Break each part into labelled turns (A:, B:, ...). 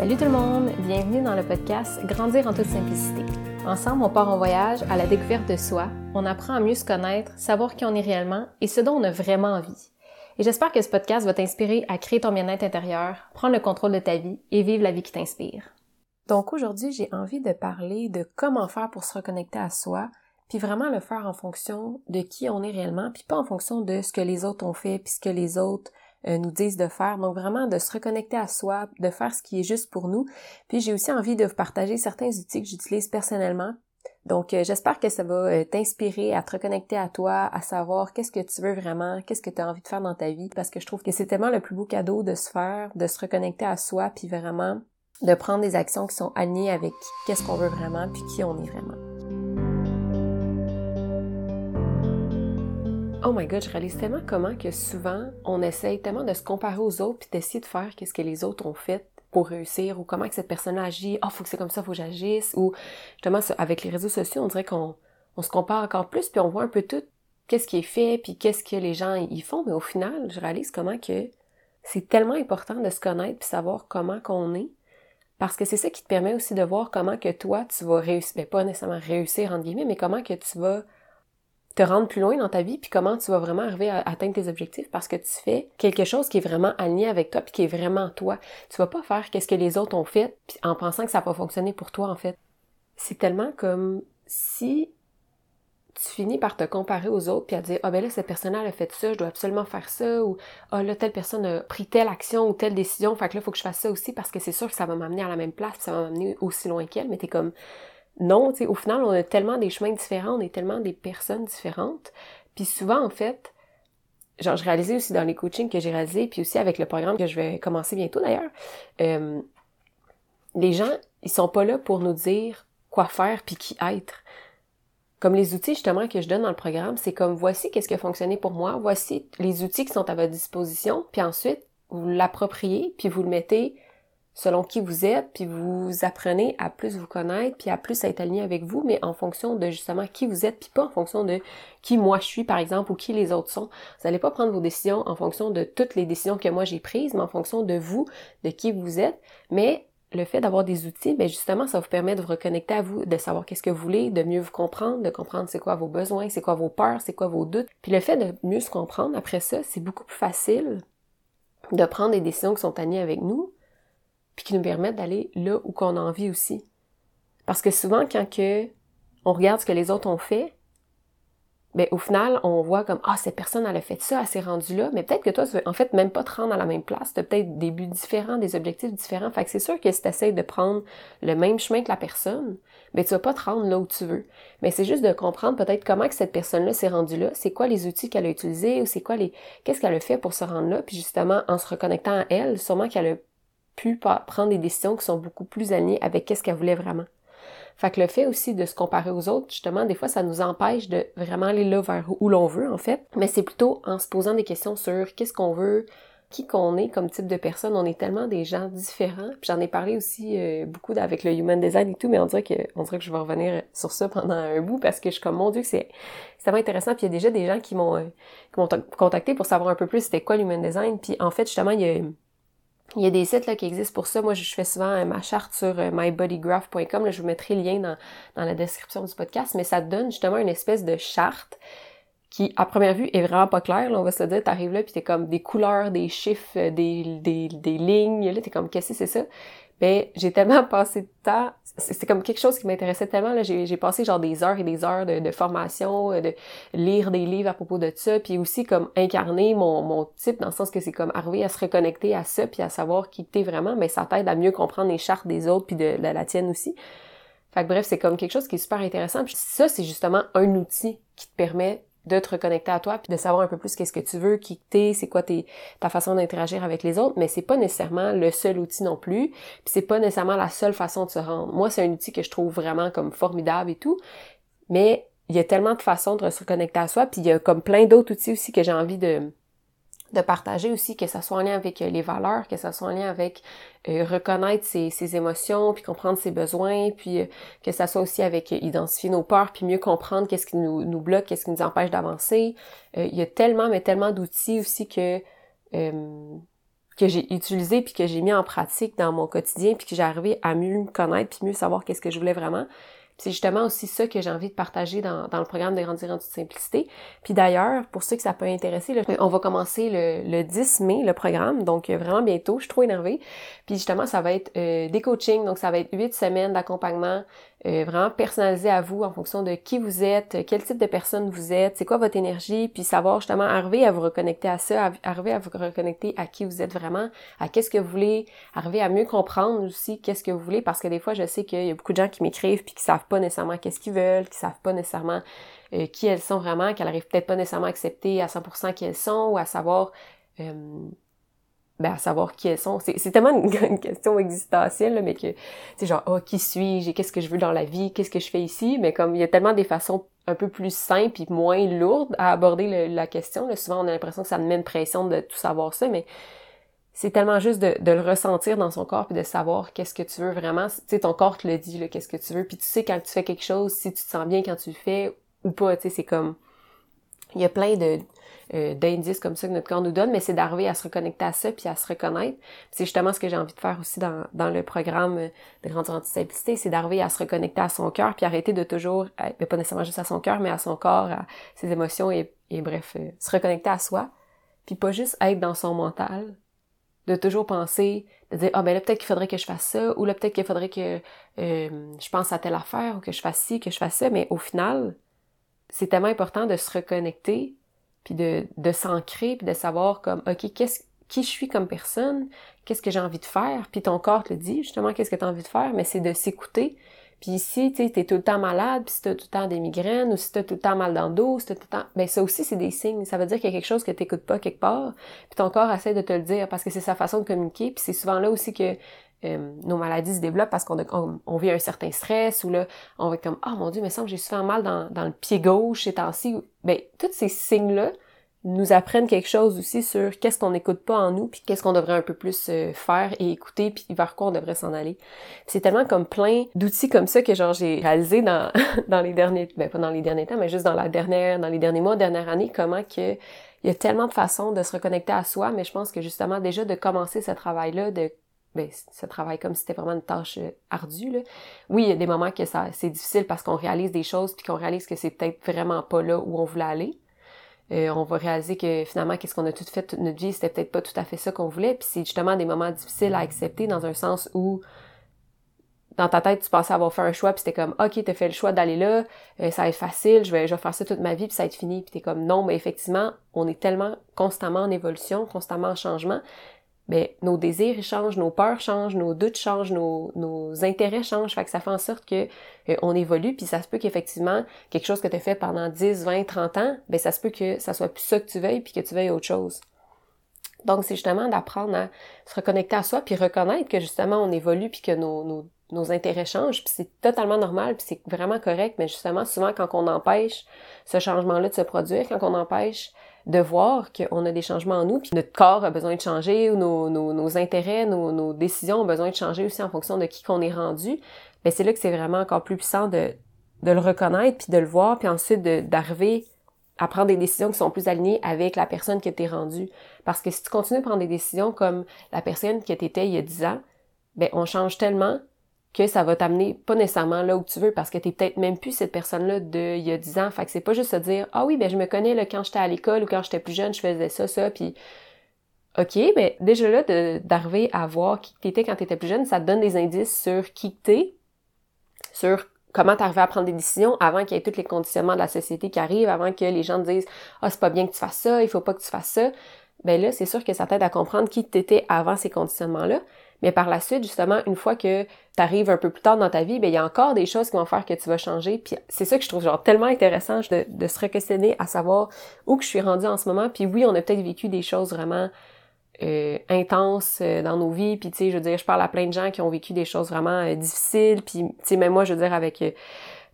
A: Salut tout le monde, bienvenue dans le podcast Grandir en toute simplicité. Ensemble, on part en voyage à la découverte de soi, on apprend à mieux se connaître, savoir qui on est réellement et ce dont on a vraiment envie. Et j'espère que ce podcast va t'inspirer à créer ton bien-être intérieur, prendre le contrôle de ta vie et vivre la vie qui t'inspire. Donc aujourd'hui, j'ai envie de parler de comment faire pour se reconnecter à soi, puis vraiment le faire en fonction de qui on est réellement, puis pas en fonction de ce que les autres ont fait, puis ce que les autres euh, nous disent de faire. Donc vraiment de se reconnecter à soi, de faire ce qui est juste pour nous. Puis j'ai aussi envie de vous partager certains outils que j'utilise personnellement. Donc euh, j'espère que ça va euh, t'inspirer à te reconnecter à toi, à savoir qu'est-ce que tu veux vraiment, qu'est-ce que tu as envie de faire dans ta vie parce que je trouve que c'est tellement le plus beau cadeau de se faire, de se reconnecter à soi puis vraiment de prendre des actions qui sont alignées avec qu'est-ce qu'on veut vraiment puis qui on est vraiment. Oh my god, je réalise tellement comment que souvent on essaye tellement de se comparer aux autres puis d'essayer de faire qu'est-ce que les autres ont fait pour réussir ou comment que cette personne agit. Oh, faut que c'est comme ça, faut que j'agisse. Ou justement avec les réseaux sociaux, on dirait qu'on on se compare encore plus puis on voit un peu tout qu'est-ce qui est fait puis qu'est-ce que les gens y font, mais au final, je réalise comment que c'est tellement important de se connaître puis savoir comment qu'on est. Parce que c'est ça qui te permet aussi de voir comment que toi tu vas réussir, ben pas nécessairement réussir entre guillemets, mais comment que tu vas te rendre plus loin dans ta vie, puis comment tu vas vraiment arriver à atteindre tes objectifs parce que tu fais quelque chose qui est vraiment aligné avec toi, puis qui est vraiment toi. Tu vas pas faire qu'est-ce que les autres ont fait, puis en pensant que ça va fonctionner pour toi, en fait. C'est tellement comme si tu finis par te comparer aux autres puis à dire ah ben là cette personne là a fait ça je dois absolument faire ça ou ah là telle personne a pris telle action ou telle décision fait que là faut que je fasse ça aussi parce que c'est sûr que ça va m'amener à la même place ça va m'amener aussi loin qu'elle mais t'es comme non, au final, on a tellement des chemins différents, on est tellement des personnes différentes. Puis souvent, en fait, genre, je réalisais aussi dans les coachings que j'ai réalisés, puis aussi avec le programme que je vais commencer bientôt d'ailleurs, euh, les gens, ils sont pas là pour nous dire quoi faire puis qui être. Comme les outils justement que je donne dans le programme, c'est comme voici qu'est-ce qui a fonctionné pour moi, voici les outils qui sont à votre disposition, puis ensuite vous l'appropriez, puis vous le mettez selon qui vous êtes, puis vous apprenez à plus vous connaître, puis à plus être aligné avec vous, mais en fonction de justement qui vous êtes, puis pas en fonction de qui moi je suis, par exemple, ou qui les autres sont. Vous n'allez pas prendre vos décisions en fonction de toutes les décisions que moi j'ai prises, mais en fonction de vous, de qui vous êtes. Mais le fait d'avoir des outils, ben justement, ça vous permet de vous reconnecter à vous, de savoir qu'est-ce que vous voulez, de mieux vous comprendre, de comprendre c'est quoi vos besoins, c'est quoi vos peurs, c'est quoi vos doutes. Puis le fait de mieux se comprendre après ça, c'est beaucoup plus facile de prendre des décisions qui sont alignées avec nous, puis qui nous permettent d'aller là où qu'on a envie aussi. Parce que souvent, quand que on regarde ce que les autres ont fait, ben au final, on voit comme ah cette personne elle a fait ça, elle s'est rendue là, mais peut-être que toi tu veux en fait même pas te rendre à la même place, tu as peut-être des buts différents, des objectifs différents. Fait que c'est sûr que si tu de prendre le même chemin que la personne, ben tu vas pas te rendre là où tu veux. Mais c'est juste de comprendre peut-être comment que cette personne-là s'est rendue là, c'est quoi les outils qu'elle a utilisés ou c'est quoi les qu'est-ce qu'elle a fait pour se rendre là, puis justement en se reconnectant à elle, sûrement qu'elle a pu prendre des décisions qui sont beaucoup plus alignées avec qu'est-ce qu'elle voulait vraiment. Fait que le fait aussi de se comparer aux autres, justement, des fois, ça nous empêche de vraiment aller là vers où l'on veut, en fait. Mais c'est plutôt en se posant des questions sur qu'est-ce qu'on veut, qui qu'on est comme type de personne. On est tellement des gens différents. Puis j'en ai parlé aussi euh, beaucoup avec le human design et tout, mais on dirait que on dirait que je vais revenir sur ça pendant un bout parce que je suis comme mon dieu c'est tellement intéressant. Puis il y a déjà des gens qui m'ont euh, contacté pour savoir un peu plus c'était quoi l'human design. Puis en fait justement il y a il y a des sites là, qui existent pour ça. Moi, je fais souvent euh, ma charte sur euh, mybodygraph.com. Je vous mettrai le lien dans, dans la description du podcast, mais ça donne justement une espèce de charte qui, à première vue, est vraiment pas claire. Là, on va se dire, t'arrives là, puis t'es comme des couleurs, des chiffres, des, des, des lignes. Là, t'es comme, qu'est-ce que c'est ça? ben j'ai tellement passé de temps, c'est comme quelque chose qui m'intéressait tellement, là, j'ai passé genre des heures et des heures de, de, formation, euh, de lire des livres à propos de ça, puis aussi comme incarner mon, mon type, dans le sens que c'est comme arriver à se reconnecter à ça, puis à savoir qui t'es vraiment, mais ça t'aide à mieux comprendre les chartes des autres, puis de, de la tienne aussi. Fait que bref, c'est comme quelque chose qui est super intéressant, puis ça, c'est justement un outil qui te permet de te reconnecter à toi puis de savoir un peu plus qu'est-ce que tu veux, qui t'es, c'est quoi tes, ta façon d'interagir avec les autres, mais c'est pas nécessairement le seul outil non plus, puis c'est pas nécessairement la seule façon de se rendre. Moi, c'est un outil que je trouve vraiment comme formidable et tout, mais il y a tellement de façons de se reconnecter à soi, puis il y a comme plein d'autres outils aussi que j'ai envie de de partager aussi, que ça soit en lien avec euh, les valeurs, que ça soit en lien avec euh, reconnaître ses, ses, émotions, puis comprendre ses besoins, puis euh, que ça soit aussi avec identifier nos peurs, puis mieux comprendre qu'est-ce qui nous, nous bloque, qu'est-ce qui nous empêche d'avancer. il y a tellement, mais tellement d'outils aussi que que j'ai utilisé puis que j'ai mis en pratique dans mon quotidien puis que j'ai arrivé à mieux me connaître puis mieux savoir qu'est-ce que je voulais vraiment c'est justement aussi ça que j'ai envie de partager dans, dans le programme de Grandir en toute simplicité. Puis d'ailleurs, pour ceux que ça peut intéresser, on va commencer le, le, 10 mai, le programme, donc euh, vraiment bientôt. Je suis trop énervée. Puis justement, ça va être euh, des coachings, donc ça va être huit semaines d'accompagnement euh, vraiment personnalisé à vous en fonction de qui vous êtes, quel type de personne vous êtes, c'est quoi votre énergie, puis savoir justement arriver à vous reconnecter à ça, arriver à vous reconnecter à qui vous êtes vraiment, à qu'est-ce que vous voulez, arriver à mieux comprendre aussi qu'est-ce que vous voulez, parce que des fois, je sais qu'il y a beaucoup de gens qui m'écrivent puis qui savent pas nécessairement qu'est-ce qu'ils veulent, qui savent pas nécessairement euh, qui elles sont vraiment, qu'elles arrivent peut-être pas nécessairement à accepter à 100% qui elles sont ou à savoir euh, ben, à savoir qui elles sont. C'est tellement une, question existentielle, mais que, c'est genre, oh, qui suis-je qu'est-ce que je veux dans la vie, qu'est-ce que je fais ici, mais comme il y a tellement des façons un peu plus simples et moins lourdes à aborder la question, là, souvent on a l'impression que ça me met une pression de tout savoir ça, mais c'est tellement juste de, de, le ressentir dans son corps puis de savoir qu'est-ce que tu veux vraiment. Tu sais, ton corps te le dit, qu'est-ce que tu veux, puis tu sais quand tu fais quelque chose, si tu te sens bien quand tu le fais ou pas, tu sais, c'est comme... Il y a plein de euh, d'indices comme ça que notre corps nous donne, mais c'est d'arriver à se reconnecter à ça puis à se reconnaître. C'est justement ce que j'ai envie de faire aussi dans, dans le programme de Grandir en c'est d'arriver à se reconnecter à son cœur puis arrêter de toujours, mais pas nécessairement juste à son cœur, mais à son corps, à ses émotions et, et bref, euh, se reconnecter à soi, puis pas juste être dans son mental, de toujours penser, de dire ah ben là peut-être qu'il faudrait que je fasse ça ou là peut-être qu'il faudrait que euh, je pense à telle affaire ou que je fasse ci, que je fasse ça, mais au final, c'est tellement important de se reconnecter puis de, de s'ancrer, puis de savoir comme, OK, qu'est-ce qui je suis comme personne, qu'est-ce que j'ai envie de faire, puis ton corps te le dit, justement, qu'est-ce que tu as envie de faire, mais c'est de s'écouter. Puis ici, tu t'es tout le temps malade, puis si t'as tout le temps des migraines, ou si t'as tout le temps mal dans le dos, si t'as tout le temps... Ben ça aussi, c'est des signes. Ça veut dire qu'il y a quelque chose que t'écoutes pas quelque part, puis ton corps essaie de te le dire, parce que c'est sa façon de communiquer, puis c'est souvent là aussi que euh, nos maladies se développent parce qu'on on, vit un certain stress, ou là, on va être comme « Ah, oh, mon Dieu, mais semble que j'ai souvent mal dans, dans le pied gauche ces temps-ci. » Ben, tous ces signes-là, nous apprennent quelque chose aussi sur qu'est-ce qu'on n'écoute pas en nous, puis qu'est-ce qu'on devrait un peu plus euh, faire et écouter, puis vers quoi on devrait s'en aller. C'est tellement comme plein d'outils comme ça que genre j'ai réalisé dans dans les derniers, ben pas dans les derniers temps, mais juste dans la dernière, dans les derniers mois, dernière année, comment que il y a tellement de façons de se reconnecter à soi, mais je pense que justement déjà de commencer ce travail-là, de ben, ce travail comme si c'était vraiment une tâche euh, ardue. Là. Oui, il y a des moments que ça c'est difficile parce qu'on réalise des choses puis qu'on réalise que c'est peut-être vraiment pas là où on voulait aller. Euh, on va réaliser que finalement, qu'est-ce qu'on a tout fait toute notre vie, c'était peut-être pas tout à fait ça qu'on voulait. Puis c'est justement des moments difficiles à accepter dans un sens où dans ta tête, tu pensais avoir fait un choix, puis c'était comme, OK, t'as fait le choix d'aller là, euh, ça va être facile, je vais, je vais faire ça toute ma vie, puis ça va être fini. Puis t'es comme, non, mais effectivement, on est tellement constamment en évolution, constamment en changement, ben, nos désirs changent, nos peurs changent, nos doutes changent, nos, nos intérêts changent. Fait que ça fait en sorte que euh, on évolue, puis ça se peut qu'effectivement, quelque chose que tu as fait pendant 10, 20, 30 ans, ben ça se peut que ça soit plus ça que tu veuilles, puis que tu veuilles autre chose. Donc, c'est justement d'apprendre à se reconnecter à soi, puis reconnaître que justement on évolue, puis que nos, nos, nos intérêts changent, puis c'est totalement normal, puis c'est vraiment correct, mais justement, souvent quand on empêche ce changement-là de se produire, quand on empêche de voir qu'on a des changements en nous, puis notre corps a besoin de changer, ou nos, nos, intérêts, nos, nos, décisions ont besoin de changer aussi en fonction de qui qu'on est rendu, mais c'est là que c'est vraiment encore plus puissant de, de le reconnaître, puis de le voir, puis ensuite d'arriver à prendre des décisions qui sont plus alignées avec la personne que tu es rendue. Parce que si tu continues à prendre des décisions comme la personne que tu étais il y a 10 ans, ben on change tellement que ça va t'amener pas nécessairement là où tu veux parce que t'es peut-être même plus cette personne-là de il y a 10 ans. Fait que c'est pas juste se dire Ah oui, ben je me connais là, quand j'étais à l'école ou quand j'étais plus jeune, je faisais ça, ça, puis OK, mais déjà là, d'arriver à voir qui t'étais quand t'étais plus jeune, ça te donne des indices sur qui t'es, sur comment t'arrivais à prendre des décisions avant qu'il y ait tous les conditionnements de la société qui arrivent, avant que les gens te disent Ah, c'est pas bien que tu fasses ça, il faut pas que tu fasses ça. Ben là, c'est sûr que ça t'aide à comprendre qui t'étais avant ces conditionnements-là. Mais par la suite, justement, une fois que tu arrives un peu plus tard dans ta vie, ben il y a encore des choses qui vont faire que tu vas changer. Puis c'est ça que je trouve genre tellement intéressant de, se questionner à savoir où que je suis rendue en ce moment. Puis oui, on a peut-être vécu des choses vraiment euh, intenses euh, dans nos vies. Puis tu sais, je veux dire, je parle à plein de gens qui ont vécu des choses vraiment euh, difficiles. Puis tu sais, même moi, je veux dire, avec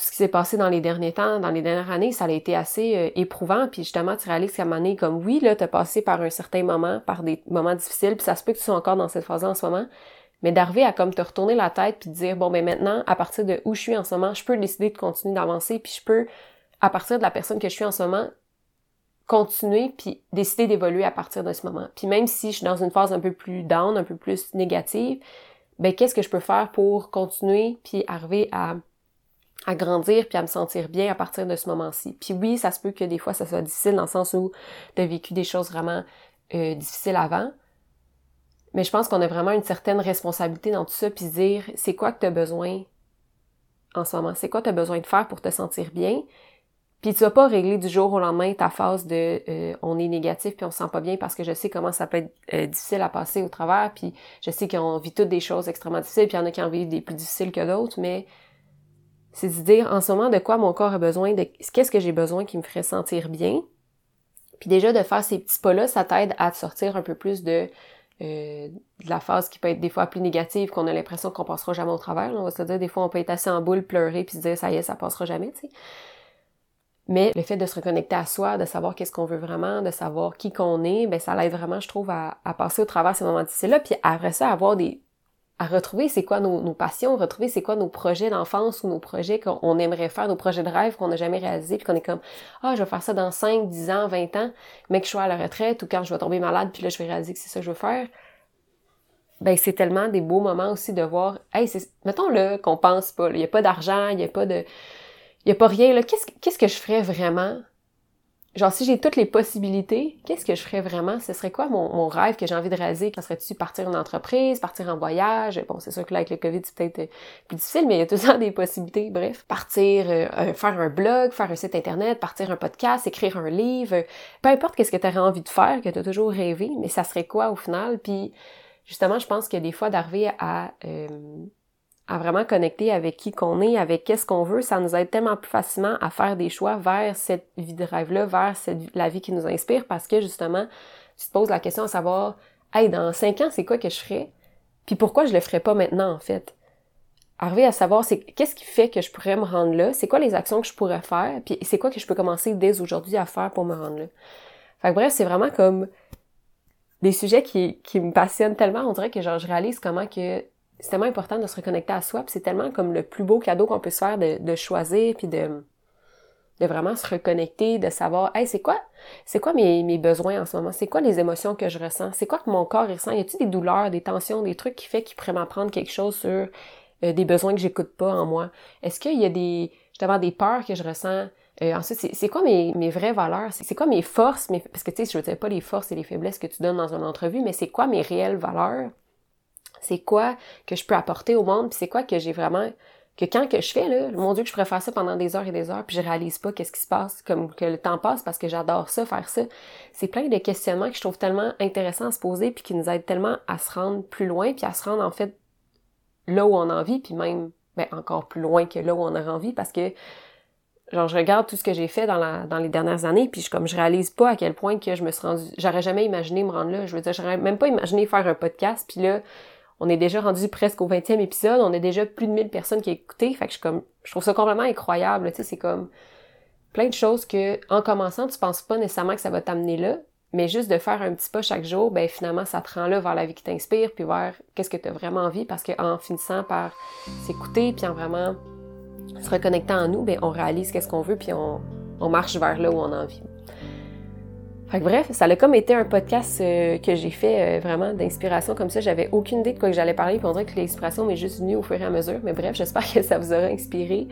A: tout ce qui s'est passé dans les derniers temps, dans les dernières années, ça a été assez euh, éprouvant. Puis justement, tu réalises qu'à un moment donné, comme oui, là, t'as passé par un certain moment, par des moments difficiles, puis ça se peut que tu sois encore dans cette phase-là en ce moment. Mais d'arriver à comme te retourner la tête puis de dire bon ben maintenant, à partir de où je suis en ce moment, je peux décider de continuer d'avancer, puis je peux, à partir de la personne que je suis en ce moment, continuer puis décider d'évoluer à partir de ce moment. Puis même si je suis dans une phase un peu plus down, un peu plus négative, ben qu'est-ce que je peux faire pour continuer puis arriver à à grandir puis à me sentir bien à partir de ce moment-ci. Puis oui, ça se peut que des fois ça soit difficile dans le sens où tu as vécu des choses vraiment euh, difficiles avant. Mais je pense qu'on a vraiment une certaine responsabilité dans tout ça puis dire c'est quoi que tu as besoin en ce moment, c'est quoi tu as besoin de faire pour te sentir bien? Puis tu vas pas régler du jour au lendemain ta phase de euh, on est négatif puis on se sent pas bien parce que je sais comment ça peut être euh, difficile à passer au travers puis je sais qu'on vit toutes des choses extrêmement difficiles puis il y en a qui en vivent des plus difficiles que d'autres mais c'est de dire en ce moment de quoi mon corps a besoin, de qu'est-ce que j'ai besoin qui me ferait sentir bien. Puis déjà de faire ces petits pas-là, ça t'aide à sortir un peu plus de, euh, de la phase qui peut être des fois plus négative, qu'on a l'impression qu'on passera jamais au travers. On va se dire, des fois, on peut être assis en boule, pleurer, puis se dire, ça y est, ça passera jamais, tu sais. Mais le fait de se reconnecter à soi, de savoir qu'est-ce qu'on veut vraiment, de savoir qui qu'on est, ben ça l'aide vraiment, je trouve, à, à passer au travers ces moments difficiles-là, puis après ça, avoir des, à retrouver c'est quoi nos, nos, passions, retrouver c'est quoi nos projets d'enfance ou nos projets qu'on aimerait faire, nos projets de rêve qu'on n'a jamais réalisés, puis qu'on est comme Ah, je vais faire ça dans 5, 10 ans, 20 ans, mais que je sois à la retraite ou quand je vais tomber malade, puis là je vais réaliser que c'est ça que je veux faire. Ben c'est tellement des beaux moments aussi de voir Hey, c'est. Mettons là qu'on pense pas, il n'y a pas d'argent, il n'y a pas de. Il n'y a pas rien. Qu'est-ce, qu'est-ce que je ferais vraiment genre si j'ai toutes les possibilités, qu'est-ce que je ferais vraiment? Ce serait quoi mon, rêve que j'ai envie de réaliser? Ça serait-tu partir une entreprise, partir en voyage? Bon, c'est sûr que là, avec le COVID, c'est peut-être euh, plus difficile, mais il y a tout des possibilités. Bref, partir, euh, faire un blog, faire un site internet, partir un podcast, écrire un livre, peu importe qu'est-ce que tu aurais envie de faire, que tu as toujours rêvé, mais ça serait quoi au final? Puis justement, je pense que des fois d'arriver à euh, à vraiment connecter avec qui qu'on est, avec qu'est-ce qu'on veut, ça nous aide tellement plus facilement à faire des choix vers cette vie de rêve-là, vers la vie qui nous inspire, parce que justement, tu te poses la question à savoir, hey, dans cinq ans, c'est quoi que je ferais? Puis pourquoi je le ferais pas maintenant, en fait? Arriver à savoir, c'est qu'est-ce qui fait que je pourrais me rendre là? C'est quoi les actions que je pourrais faire? Puis c'est quoi que je peux commencer dès aujourd'hui à faire pour me rendre là? Fait que bref, c'est vraiment comme des sujets qui, qui me passionnent tellement. On dirait que genre, je réalise comment que c'est tellement important de se reconnecter à soi, puis c'est tellement comme le plus beau cadeau qu'on peut se faire de, choisir, puis de, vraiment se reconnecter, de savoir, hey, c'est quoi, c'est quoi mes, besoins en ce moment, c'est quoi les émotions que je ressens, c'est quoi que mon corps ressent, y a-t-il des douleurs, des tensions, des trucs qui fait qu'il pourrait m'apprendre quelque chose sur euh, des besoins que j'écoute pas en moi, est-ce qu'il y a des, justement, des peurs que je ressens, euh, ensuite, c'est quoi mes, vraies valeurs? C'est quoi mes forces? Mes, parce que, tu sais, je ne pas les forces et les faiblesses que tu donnes dans une entrevue, mais c'est quoi mes réelles valeurs? C'est quoi que je peux apporter au monde, puis c'est quoi que j'ai vraiment que quand que je fais là, mon dieu que je pourrais faire ça pendant des heures et des heures, puis je réalise pas qu'est-ce qui se passe, comme que le temps passe parce que j'adore ça, faire ça. C'est plein de questionnements que je trouve tellement intéressants à se poser puis qui nous aident tellement à se rendre plus loin puis à se rendre en fait là où on a envie puis même ben, encore plus loin que là où on a envie parce que genre je regarde tout ce que j'ai fait dans la dans les dernières années puis je comme je réalise pas à quel point que je me suis rendu j'aurais jamais imaginé me rendre là je veux dire j'aurais même pas imaginé faire un podcast puis là on est déjà rendu presque au 20e épisode, on a déjà plus de 1000 personnes qui écouté, fait que je comme je trouve ça complètement incroyable, tu sais, c'est comme plein de choses que en commençant, tu penses pas nécessairement que ça va t'amener là, mais juste de faire un petit pas chaque jour, ben finalement ça te rend là vers la vie qui t'inspire puis vers qu'est-ce que tu as vraiment envie. Parce qu'en finissant par s'écouter puis en vraiment se reconnectant en nous, ben on réalise qu'est-ce qu'on veut puis on, on marche vers là où on a envie. Fait que bref, ça a comme été un podcast euh, que j'ai fait euh, vraiment d'inspiration comme ça. J'avais aucune idée de quoi que j'allais parler, puis on dirait que l'inspiration m'est juste venue au fur et à mesure. Mais bref, j'espère que ça vous aura inspiré,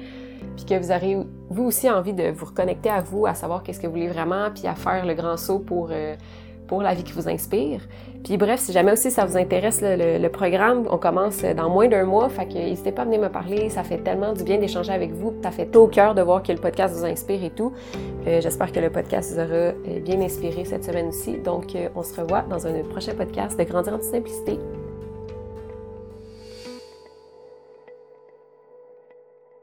A: puis que vous aurez vous aussi envie de vous reconnecter à vous, à savoir qu'est-ce que vous voulez vraiment, puis à faire le grand saut pour euh, pour la vie qui vous inspire. Puis bref, si jamais aussi ça vous intéresse le, programme, on commence dans moins d'un mois, fait que n'hésitez pas à venir me parler, ça fait tellement du bien d'échanger avec vous, ça fait tout au cœur de voir que le podcast vous inspire et tout. Euh, j'espère que le podcast vous aura euh, bien inspiré cette semaine aussi. Donc euh, on se revoit dans un prochain podcast de Grandir en simplicité.